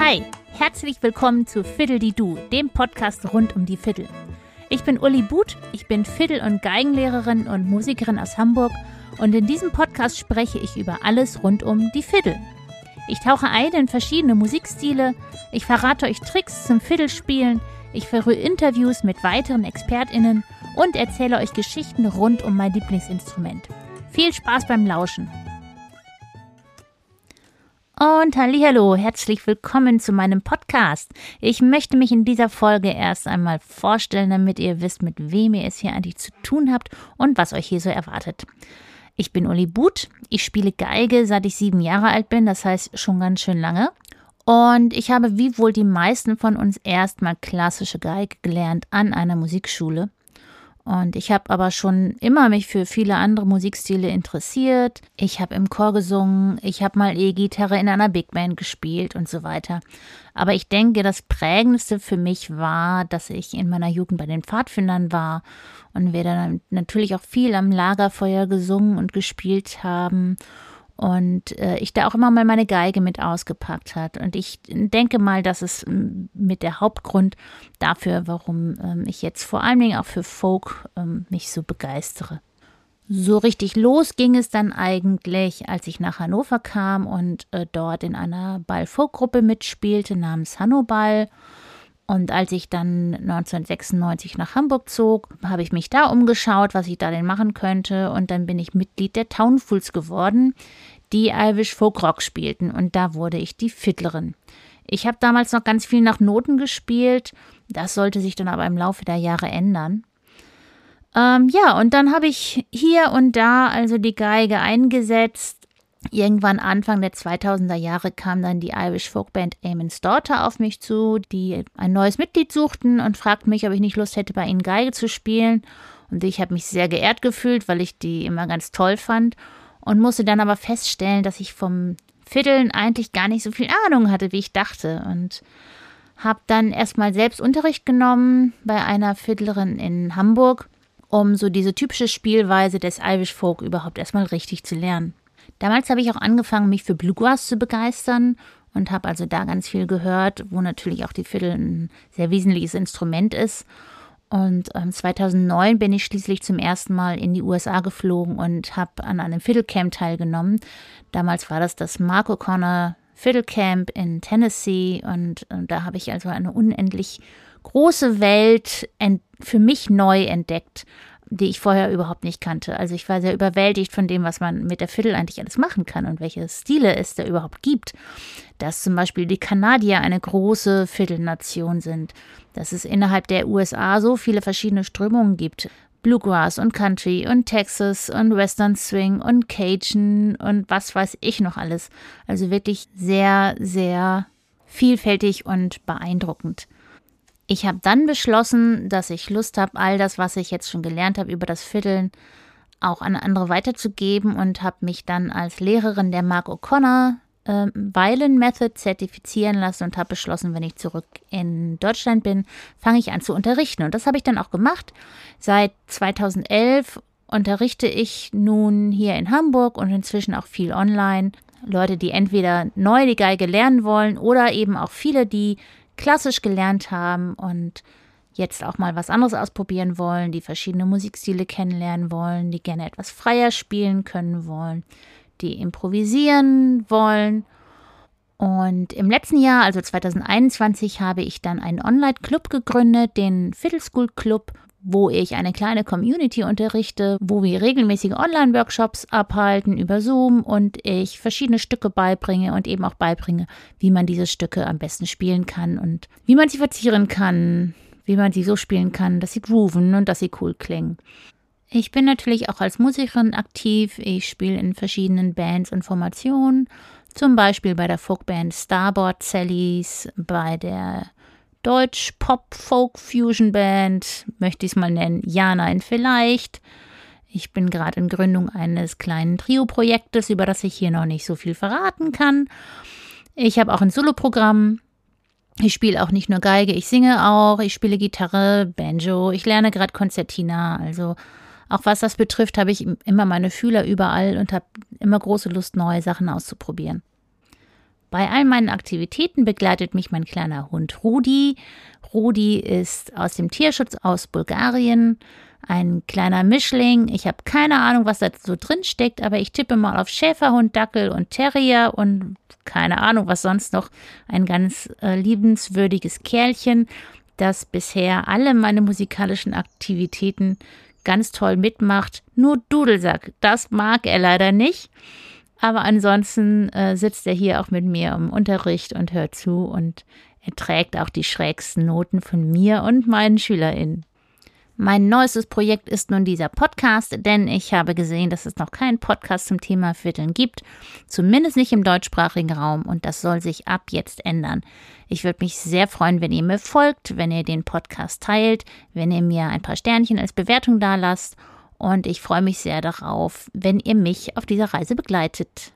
Hi, herzlich willkommen zu Fiddle die Du, dem Podcast rund um die Fiddle. Ich bin Uli But, ich bin Fiddle- und Geigenlehrerin und Musikerin aus Hamburg und in diesem Podcast spreche ich über alles rund um die Fiddle. Ich tauche ein in verschiedene Musikstile, ich verrate euch Tricks zum Fiddlespielen, ich führe Interviews mit weiteren ExpertInnen und erzähle euch Geschichten rund um mein Lieblingsinstrument. Viel Spaß beim Lauschen! Und hallo, herzlich willkommen zu meinem Podcast. Ich möchte mich in dieser Folge erst einmal vorstellen, damit ihr wisst, mit wem ihr es hier eigentlich zu tun habt und was euch hier so erwartet. Ich bin Uli But, ich spiele Geige, seit ich sieben Jahre alt bin, das heißt schon ganz schön lange. Und ich habe wie wohl die meisten von uns erstmal klassische Geige gelernt an einer Musikschule. Und ich habe aber schon immer mich für viele andere Musikstile interessiert. Ich habe im Chor gesungen, ich habe mal E-Gitarre in einer Big Band gespielt und so weiter. Aber ich denke, das Prägendste für mich war, dass ich in meiner Jugend bei den Pfadfindern war und wir dann natürlich auch viel am Lagerfeuer gesungen und gespielt haben und äh, ich da auch immer mal meine Geige mit ausgepackt hat. Und ich denke mal, das ist mit der Hauptgrund dafür, warum ähm, ich jetzt vor allen Dingen auch für Folk ähm, mich so begeistere. So richtig los ging es dann eigentlich, als ich nach Hannover kam und äh, dort in einer Ball-Folk-Gruppe mitspielte namens Hannoball. Und als ich dann 1996 nach Hamburg zog, habe ich mich da umgeschaut, was ich da denn machen könnte. Und dann bin ich Mitglied der Townfuls geworden, die Irish Folk Rock spielten. Und da wurde ich die Fiddlerin. Ich habe damals noch ganz viel nach Noten gespielt. Das sollte sich dann aber im Laufe der Jahre ändern. Ähm, ja, und dann habe ich hier und da also die Geige eingesetzt Irgendwann Anfang der 2000er Jahre kam dann die Irish Folkband Amon's Daughter auf mich zu, die ein neues Mitglied suchten und fragten mich, ob ich nicht Lust hätte, bei ihnen Geige zu spielen. Und ich habe mich sehr geehrt gefühlt, weil ich die immer ganz toll fand und musste dann aber feststellen, dass ich vom Fiddeln eigentlich gar nicht so viel Ahnung hatte, wie ich dachte. Und habe dann erstmal selbst Unterricht genommen bei einer Fiddlerin in Hamburg, um so diese typische Spielweise des Irish Folk überhaupt erstmal richtig zu lernen. Damals habe ich auch angefangen, mich für Bluegrass zu begeistern und habe also da ganz viel gehört, wo natürlich auch die Fiddle ein sehr wesentliches Instrument ist. Und ähm, 2009 bin ich schließlich zum ersten Mal in die USA geflogen und habe an einem Fiddlecamp teilgenommen. Damals war das das Mark O'Connor Fiddlecamp in Tennessee und, und da habe ich also eine unendlich große Welt für mich neu entdeckt die ich vorher überhaupt nicht kannte. Also ich war sehr überwältigt von dem, was man mit der Fiddle eigentlich alles machen kann und welche Stile es da überhaupt gibt. Dass zum Beispiel die Kanadier eine große Fiddle-Nation sind. Dass es innerhalb der USA so viele verschiedene Strömungen gibt. Bluegrass und Country und Texas und Western Swing und Cajun und was weiß ich noch alles. Also wirklich sehr, sehr vielfältig und beeindruckend. Ich habe dann beschlossen, dass ich Lust habe, all das, was ich jetzt schon gelernt habe über das Fiddeln, auch an andere weiterzugeben und habe mich dann als Lehrerin der Mark O'Connor äh, Violin Method zertifizieren lassen und habe beschlossen, wenn ich zurück in Deutschland bin, fange ich an zu unterrichten. Und das habe ich dann auch gemacht. Seit 2011 unterrichte ich nun hier in Hamburg und inzwischen auch viel online. Leute, die entweder neu die Geige lernen wollen oder eben auch viele, die klassisch gelernt haben und jetzt auch mal was anderes ausprobieren wollen, die verschiedene Musikstile kennenlernen wollen, die gerne etwas freier spielen können wollen, die improvisieren wollen. Und im letzten Jahr, also 2021, habe ich dann einen Online-Club gegründet, den Fiddle School Club, wo ich eine kleine Community unterrichte, wo wir regelmäßige Online-Workshops abhalten über Zoom und ich verschiedene Stücke beibringe und eben auch beibringe, wie man diese Stücke am besten spielen kann und wie man sie verzieren kann, wie man sie so spielen kann, dass sie grooven und dass sie cool klingen. Ich bin natürlich auch als Musikerin aktiv. Ich spiele in verschiedenen Bands und Formationen, zum Beispiel bei der Folkband Starboard Sallys, bei der Deutsch-Pop-Folk-Fusion-Band, möchte ich es mal nennen, Ja, nein, vielleicht. Ich bin gerade in Gründung eines kleinen Trio-Projektes, über das ich hier noch nicht so viel verraten kann. Ich habe auch ein Soloprogramm. Ich spiele auch nicht nur Geige, ich singe auch, ich spiele Gitarre, Banjo, ich lerne gerade Konzertina, also Auch was das betrifft, habe ich immer meine Fühler überall und habe immer große Lust, neue Sachen auszuprobieren. Bei all meinen Aktivitäten begleitet mich mein kleiner Hund Rudi. Rudi ist aus dem Tierschutz aus Bulgarien, ein kleiner Mischling. Ich habe keine Ahnung, was da so drin steckt, aber ich tippe mal auf Schäferhund, Dackel und Terrier und keine Ahnung, was sonst noch. Ein ganz äh, liebenswürdiges Kerlchen, das bisher alle meine musikalischen Aktivitäten ganz toll mitmacht. Nur Dudelsack, das mag er leider nicht. Aber ansonsten äh, sitzt er hier auch mit mir im Unterricht und hört zu und er trägt auch die schrägsten Noten von mir und meinen SchülerInnen. Mein neuestes Projekt ist nun dieser Podcast, denn ich habe gesehen, dass es noch keinen Podcast zum Thema Vierteln gibt, zumindest nicht im deutschsprachigen Raum und das soll sich ab jetzt ändern. Ich würde mich sehr freuen, wenn ihr mir folgt, wenn ihr den Podcast teilt, wenn ihr mir ein paar Sternchen als Bewertung da lasst und ich freue mich sehr darauf, wenn ihr mich auf dieser Reise begleitet.